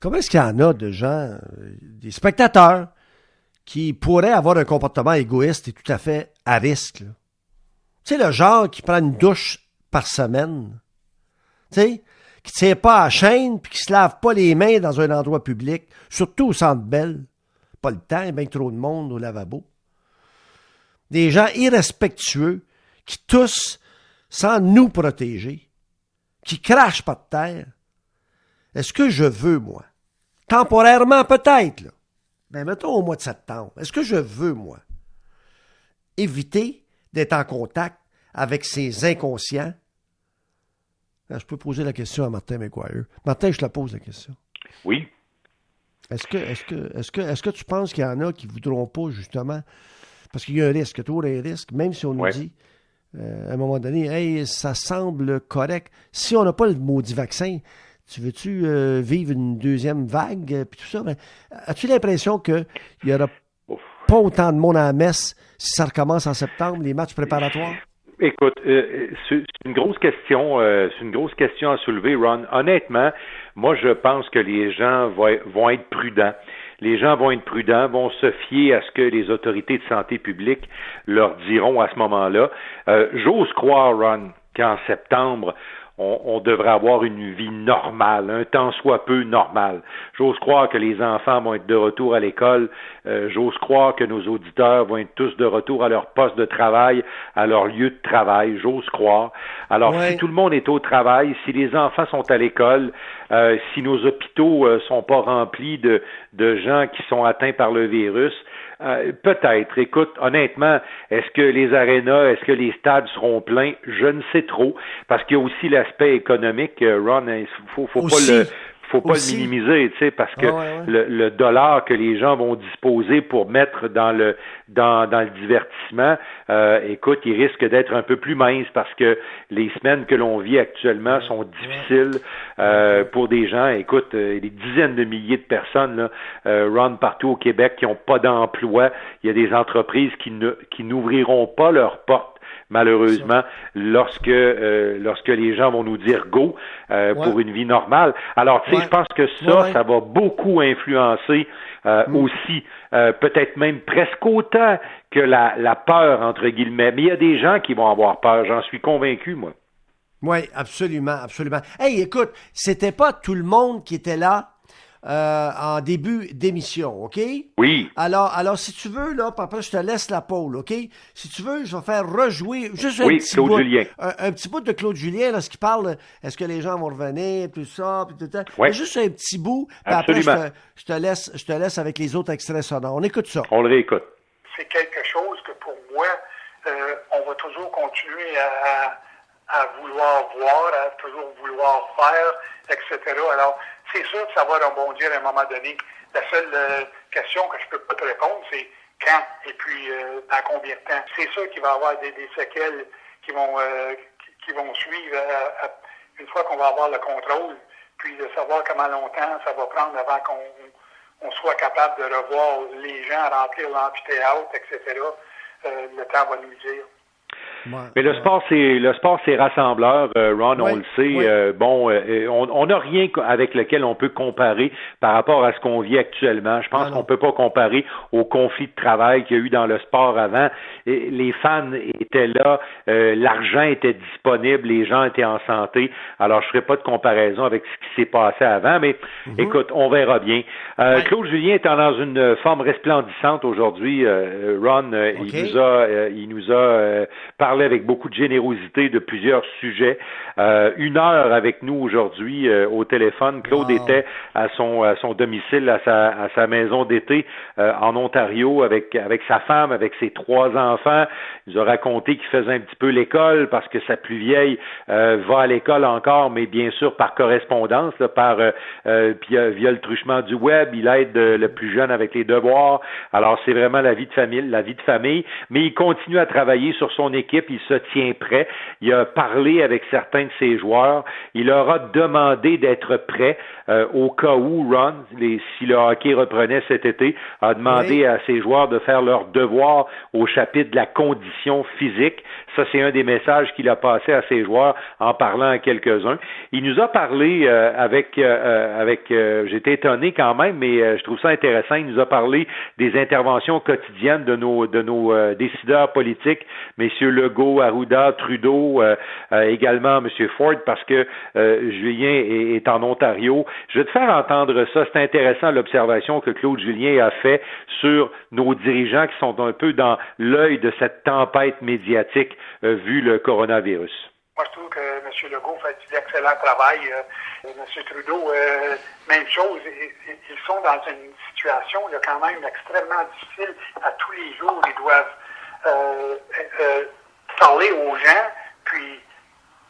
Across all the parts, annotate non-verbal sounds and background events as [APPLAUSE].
comment est-ce qu'il y en a de gens, des spectateurs, qui pourraient avoir un comportement égoïste et tout à fait à risque? Tu sais, le genre qui prend une douche par semaine, tu sais, qui ne tient pas à chaîne puis qui se lave pas les mains dans un endroit public, surtout au centre belle. Pas le temps, il y a bien trop de monde au lavabo. Des gens irrespectueux qui toussent sans nous protéger, qui crachent de terre. Est-ce que je veux, moi, temporairement peut-être, là, ben mettons au mois de septembre, est-ce que je veux, moi, éviter d'être en contact avec ces inconscients? Je peux poser la question à Martin McGuire. Martin, je te la pose la question. Oui. Est-ce que, est-ce que, est-ce que, est-ce que tu penses qu'il y en a qui ne voudront pas, justement, parce qu'il y a un risque, toujours un risque, même si on nous dit, euh, à un moment donné, hey, ça semble correct. Si on n'a pas le maudit vaccin, tu veux-tu euh, vivre une deuxième vague, euh, puis tout ça? Ben, as-tu l'impression qu'il n'y aura pas autant de monde à la messe si ça recommence en septembre, les matchs préparatoires? Écoute, euh, c'est une grosse question, euh, c'est une grosse question à soulever, Ron. Honnêtement, moi je pense que les gens vont, être prudents. Les gens vont être prudents, vont se fier à ce que les autorités de santé publique leur diront à ce moment-là. Euh, j'ose croire, Ron, qu'en septembre, on, devrait avoir une vie normale, un temps soit peu normal. J'ose croire que les enfants vont être de retour à l'école. Euh, j'ose croire que nos auditeurs vont être tous de retour à leur poste de travail, à leur lieu de travail. J'ose croire. Alors, si tout le monde est au travail, si les enfants sont à l'école, euh, si nos hôpitaux euh, sont pas remplis de, de gens qui sont atteints par le virus, euh, peut-être. Écoute, honnêtement, est-ce que les arénas, est-ce que les stades seront pleins? Je ne sais trop, parce qu'il y a aussi l'aspect économique, euh, Ron, il faut, faut pas le faut pas le minimiser, tu sais, parce que Le, dollar que les gens vont disposer pour mettre dans le dans, dans le divertissement, euh, écoute, il risque d'être un peu plus mince parce que les semaines que l'on vit actuellement sont difficiles euh, pour des gens. Écoute, euh, des dizaines de milliers de personnes là, euh, partout au Québec qui n'ont pas d'emploi. Il y a des entreprises qui ne qui n'ouvriront pas leurs portes malheureusement, lorsque euh, lorsque les gens vont nous dire go euh, pour une vie normale. Alors, tu sais, je pense que ça, ça va beaucoup influencer euh, mm. aussi, peut-être même presque autant que la, la peur entre guillemets. Mais il y a des gens qui vont avoir peur, j'en suis convaincu, moi. Oui, absolument, absolument. Hey, écoute, c'était pas tout le monde qui était là euh, en début d'émission, OK? Oui. Alors, alors, si tu veux, là, après, je te laisse la pôle, OK? Si tu veux, je vais faire rejouer juste un petit bout, Julien. Un, petit bout de Claude Julien, lorsqu'il parle, est-ce que les gens vont revenir, tout ça, puis tout ça. Oui. Juste un petit bout, puis après, je te, laisse, je te laisse avec les autres extraits sonores. On écoute ça. On le réécoute. C'est quelque chose que pour moi, euh, on va toujours continuer à, à vouloir voir, à toujours vouloir faire, etc. Alors, c'est sûr que ça va rebondir à un moment donné. La seule euh, question que je peux pas te répondre, c'est quand et puis euh, dans combien de temps. C'est sûr qu'il va y avoir des, séquelles qui vont euh, qui, vont suivre une fois qu'on va avoir le contrôle, puis de savoir comment longtemps ça va prendre avant qu'on soit capable de revoir les gens remplir l'amphithéâtre, etc. le temps va nous dire. Mais le sport, c'est le sport, c'est rassembleur. Euh, Ron, on le sait. Euh, bon, euh, on n'a rien avec lequel on peut comparer par rapport à ce qu'on vit actuellement. Je pense qu'on peut pas comparer au conflit de travail qu'il y a eu dans le sport avant. Et les fans étaient là, l'argent était disponible, les gens étaient en santé. Alors, je ferai pas de comparaison avec ce qui s'est passé avant, mais mhm. écoute, on verra bien. Claude Julien est dans une forme resplendissante aujourd'hui. Ron, il nous a, il nous a parlé avec beaucoup de générosité de plusieurs sujets. Euh, une heure avec nous aujourd'hui euh, au téléphone. Claude était à son à son domicile, à sa à sa maison d'été euh, en Ontario avec avec sa femme, avec ses trois enfants. Il nous a raconté qu'il faisait un petit peu l'école parce que sa plus vieille va à l'école encore, mais bien sûr par correspondance, par via, via le truchement du web. Il aide le plus jeune avec les devoirs. Alors c'est vraiment la vie de famille, la vie de famille. Mais il continue à travailler sur son équipe il se tient prêt. Il a parlé avec certains de ses joueurs. Il leur a demandé d'être prêt euh, au cas où Ron, si le hockey reprenait cet été, a demandé à ses joueurs de faire leur devoir au chapitre de la condition physique. Ça, c'est un des messages qu'il a passé à ses joueurs en parlant à quelques-uns. Il nous a parlé euh, avec, euh, avec j'étais étonné quand même, mais je trouve ça intéressant. Il nous a parlé des interventions quotidiennes de nos, de nos décideurs politiques, messieurs Legault, Arruda, Trudeau, également M. Ford, parce que Julien est en Ontario je vais te faire entendre ça. C'est intéressant l'observation que Claude Julien a fait sur nos dirigeants qui sont un peu dans l'œil de cette tempête médiatique euh, vu le coronavirus. Moi, je trouve que M. Legault fait un excellent travail. Euh, M. Trudeau, euh, même chose. Ils, sont dans une situation quand même extrêmement difficile. À tous les jours, ils doivent parler aux gens, puis,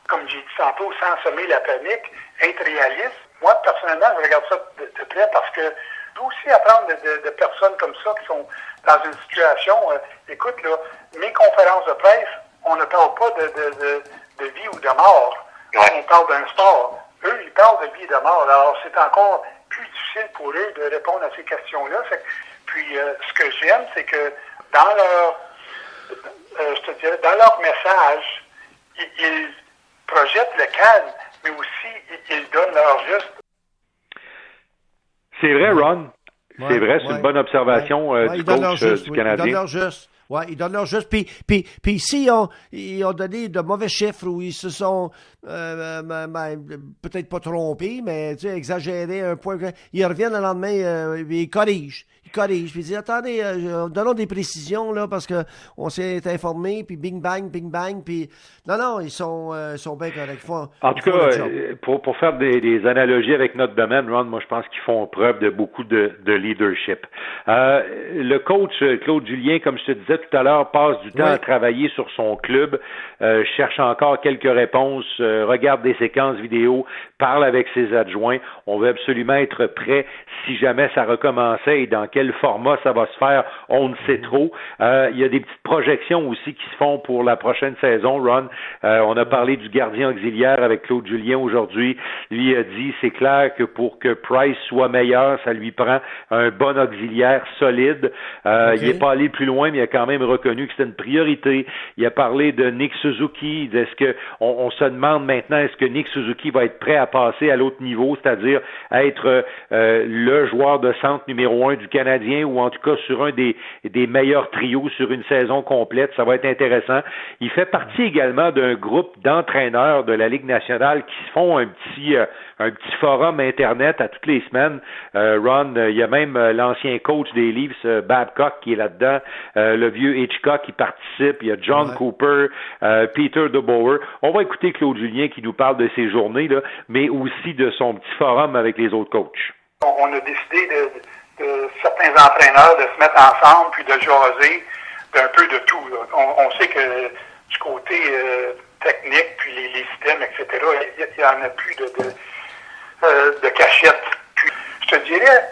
comme j'ai dit tantôt, sans semer la panique, être réaliste moi, personnellement, je regarde ça de, près parce que je aussi apprendre de, personnes comme ça qui sont dans une situation. Euh, écoute, là, mes conférences de presse, on ne parle pas de, vie ou de mort. On parle d'un sport. Eux, ils parlent de vie et de mort. Alors, c'est encore plus difficile pour eux de répondre à ces questions-là. Puis, euh, ce que j'aime, c'est que dans leur, euh, je te dirais, dans leur message, ils projettent le calme mais aussi ils donnent leur juste. C'est vrai, Ron. c'est vrai, c'est une bonne observation euh, du coach euh, du Canadien. Ils donnent leur juste. Ouais, ils donnent leur juste. Puis, puis, puis ici, ils ont, ils ont donné de mauvais chiffres où ils se sont euh, peut-être pas trompés, mais tu sais, exagérés un point. Ils reviennent le lendemain, ils corrigent corrige. Puis il dit attendez, euh, donnons des précisions là parce que on s'est informé, puis bing bang, bing bang, puis non non, ils sont euh, sont bien corrects. en tout cas, euh, pour pour faire des, analogies avec notre domaine, Ron, moi je pense qu'ils font preuve de beaucoup de, de leadership. le coach Claude Julien, comme je te disais tout à l'heure, passe du temps à travailler sur son club, cherche encore quelques réponses, regarde des séquences vidéo, parle avec ses adjoints. On veut absolument être prêt si jamais ça recommençait et dans quel format ça va se faire, on ne sait trop. Euh, il y a des petites projections aussi qui se font pour la prochaine saison, Ron. Euh, on a parlé du gardien auxiliaire avec Claude Julien aujourd'hui. Lui a dit, c'est clair que pour que Price soit meilleur, ça lui prend un bon auxiliaire solide. Euh, il n'est pas allé plus loin, mais il a quand même reconnu que c'était une priorité. Il a parlé de Nick Suzuki. Est-ce que on, se demande maintenant, est-ce que Nick Suzuki va être prêt à passer à l'autre niveau, c'est-à-dire être le joueur de centre numéro un du Canada? Ou en tout cas sur un des, des meilleurs trios sur une saison complète. Ça va être intéressant. Il fait partie également d'un groupe d'entraîneurs de la Ligue nationale qui font un petit, euh, un petit forum Internet à toutes les semaines. Euh, Ron, euh, il y a même l'ancien coach des Leafs, Babcock, qui est là-dedans, le vieux Hitchcock qui participe, il y a John Cooper, Peter DeBoer. On va écouter Claude Julien qui nous parle de ses journées, là, mais aussi de son petit forum avec les autres coachs. On a décidé de certains entraîneurs de se mettre ensemble puis de jaser d'un peu de tout. On, sait que du côté euh, technique, puis les, systèmes, etc., il n'y en a plus de, de, euh, cachette. Je te dirais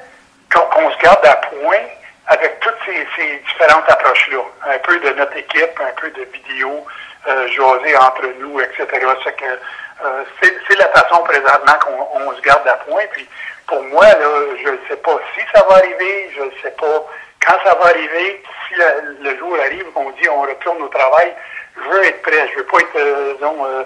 qu'on se garde à point avec toutes ces, ces différentes approches-là. Un peu de notre équipe, un peu de vidéo, euh, jaser entre nous, etc. Que euh, c'est la façon présentement qu'on se garde à point. Puis pour moi, là, je ne sais pas si ça va arriver, je ne sais pas quand ça va arriver. Si le jour arrive, on dit on retourne au travail, je veux être prêt. Je veux pas être, euh, disons, euh,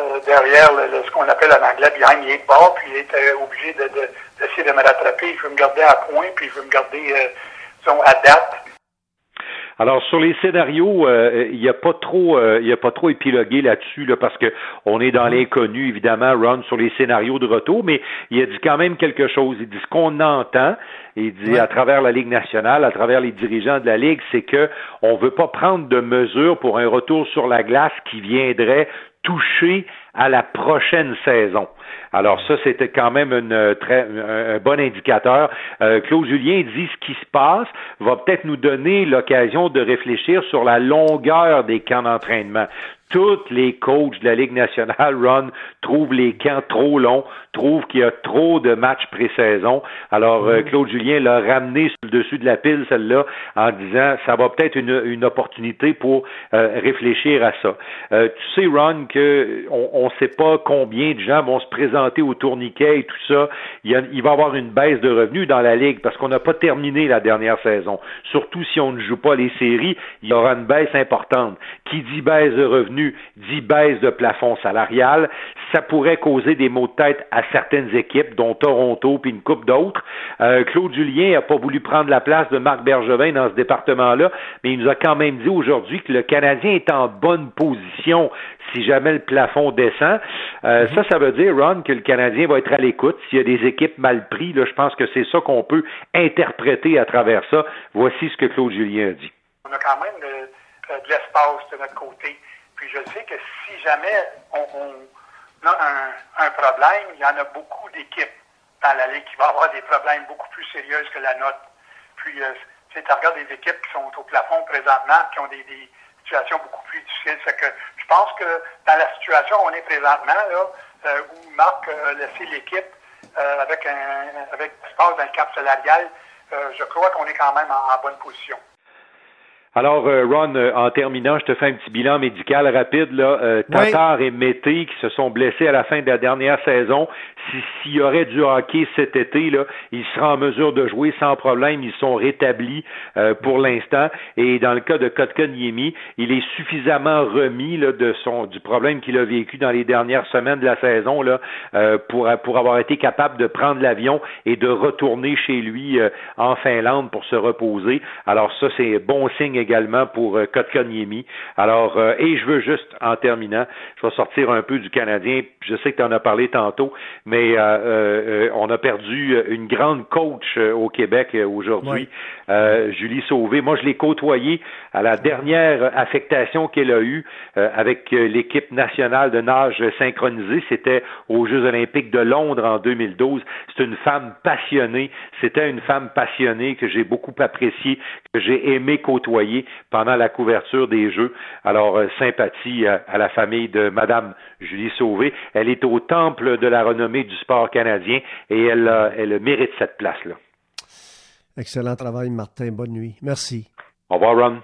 euh, derrière ce qu'on appelle en anglais behind the ball, puis être obligé d'essayer de, de, me rattraper. Je veux me garder à point, puis je veux me garder, disons, à date alors sur les scénarios, euh, il n'y a pas trop, euh, il y a pas trop épilogué là-dessus là, parce que on est dans mm-hmm. l'inconnu évidemment, Ron, sur les scénarios de retour, mais il a dit quand même quelque chose. Il dit ce qu'on entend, il dit à travers la Ligue nationale, à travers les dirigeants de la Ligue, c'est que on veut pas prendre de mesures pour un retour sur la glace qui viendrait toucher à la prochaine saison. Alors ça, c'était quand même une, très, un, bon indicateur. Euh, Claude Julien dit ce qui se passe va peut-être nous donner l'occasion de réfléchir sur la longueur des camps d'entraînement tous les coachs de la Ligue nationale, [LAUGHS] Ron, trouvent les camps trop longs, trouvent qu'il y a trop de matchs pré-saison. Alors, euh, Claude Julien l'a ramené sur le dessus de la pile, celle-là, en disant, ça va peut-être une, une opportunité pour euh, réfléchir à ça. Euh, tu sais, Ron, que on ne sait pas combien de gens vont se présenter au tourniquet et tout ça. Il, il va y avoir une baisse de revenus dans la Ligue parce qu'on n'a pas terminé la dernière saison. Surtout si on ne joue pas les séries, il y aura une baisse importante. Qui dit baisse de revenus dit baisse de plafond salarial, ça pourrait causer des maux de tête à certaines équipes, dont Toronto puis une coupe d'autres. Euh, Claude Julien n'a pas voulu prendre la place de Marc Bergevin dans ce département-là, mais il nous a quand même dit aujourd'hui que le Canadien est en bonne position si jamais le plafond descend. Euh, mhm. Ça, ça veut dire, Ron, que le Canadien va être à l'écoute. S'il y a des équipes mal prises, là, je pense que c'est ça qu'on peut interpréter à travers ça. Voici ce que Claude Julien a dit. On a quand même de, de l'espace de notre côté. Puis je sais que si jamais on, a un, problème, il y en a beaucoup d'équipes dans la Ligue qui vont avoir des problèmes beaucoup plus sérieux que la nôtre. Puis, euh, tu regardes des équipes qui sont au plafond présentement, qui ont des, situations beaucoup plus difficiles. que je pense que dans la situation où on est présentement, là, euh, où Marc a laissé l'équipe euh, avec un avec l'espace d'un cap salarial, euh, je crois qu'on est quand même en bonne position. Alors, euh, Ron, euh, en terminant, je te fais un petit bilan médical rapide. Là. Euh, Tatar et Mété qui se sont blessés à la fin de la dernière saison. S'il y aurait du hockey cet été, là, ils seraient en mesure de jouer sans problème. Ils sont rétablis pour l'instant. Et dans le cas de Kotkaniemi, il est suffisamment remis là, de son du problème qu'il a vécu dans les dernières semaines de la saison là, pour, pour avoir été capable de prendre l'avion et de retourner chez lui en Finlande pour se reposer. Alors ça, c'est bon signe également pour euh, Kotkaniemi. Alors, euh, et je veux juste, en terminant, je vais sortir un peu du Canadien. Je sais que tu en as parlé tantôt, mais euh, on a perdu une grande coach au Québec aujourd'hui, Julie Sauvé. Moi, je l'ai côtoyée à la dernière affectation qu'elle a eue avec l'équipe nationale de nage synchronisée. C'était aux Jeux olympiques de Londres en 2012. C'est une femme passionnée. C'était une femme passionnée que j'ai beaucoup appréciée, que j'ai aimé côtoyer pendant la couverture des Jeux. Alors, euh, sympathie à, la famille de Madame Julie Sauvé. Elle est au temple de la renommée du sport canadien et elle, elle mérite cette place-là. Excellent travail, Martin. Bonne nuit. Merci. Au revoir, Ron.